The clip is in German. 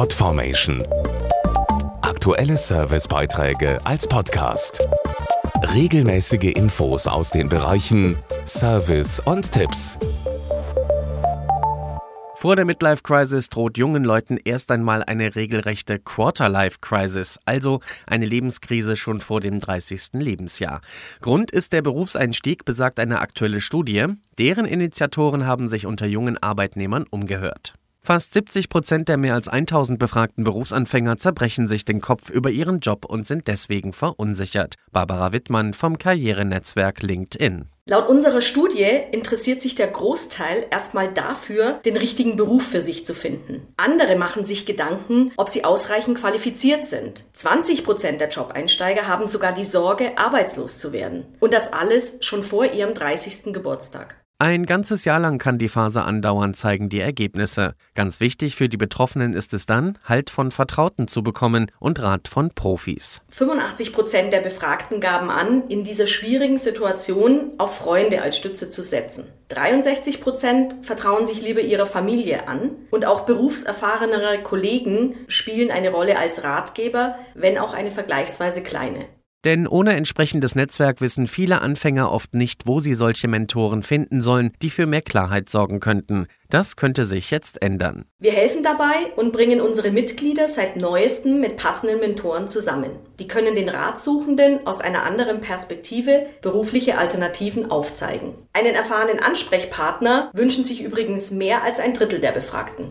Podformation. Aktuelle Servicebeiträge als Podcast. Regelmäßige Infos aus den Bereichen Service und Tipps. Vor der Midlife Crisis droht jungen Leuten erst einmal eine regelrechte Quarterlife Crisis, also eine Lebenskrise schon vor dem 30. Lebensjahr. Grund ist der Berufseinstieg, besagt eine aktuelle Studie. Deren Initiatoren haben sich unter jungen Arbeitnehmern umgehört. Fast 70 Prozent der mehr als 1000 befragten Berufsanfänger zerbrechen sich den Kopf über ihren Job und sind deswegen verunsichert. Barbara Wittmann vom Karrierenetzwerk LinkedIn. Laut unserer Studie interessiert sich der Großteil erstmal dafür, den richtigen Beruf für sich zu finden. Andere machen sich Gedanken, ob sie ausreichend qualifiziert sind. 20 Prozent der Jobeinsteiger haben sogar die Sorge, arbeitslos zu werden. Und das alles schon vor ihrem 30. Geburtstag. Ein ganzes Jahr lang kann die Phase andauern, zeigen die Ergebnisse. Ganz wichtig für die Betroffenen ist es dann, Halt von Vertrauten zu bekommen und Rat von Profis. 85 Prozent der Befragten gaben an, in dieser schwierigen Situation auf Freunde als Stütze zu setzen. 63 Prozent vertrauen sich lieber ihrer Familie an und auch berufserfahrenere Kollegen spielen eine Rolle als Ratgeber, wenn auch eine vergleichsweise kleine. Denn ohne entsprechendes Netzwerk wissen viele Anfänger oft nicht, wo sie solche Mentoren finden sollen, die für mehr Klarheit sorgen könnten. Das könnte sich jetzt ändern. Wir helfen dabei und bringen unsere Mitglieder seit neuestem mit passenden Mentoren zusammen. Die können den Ratsuchenden aus einer anderen Perspektive berufliche Alternativen aufzeigen. Einen erfahrenen Ansprechpartner wünschen sich übrigens mehr als ein Drittel der Befragten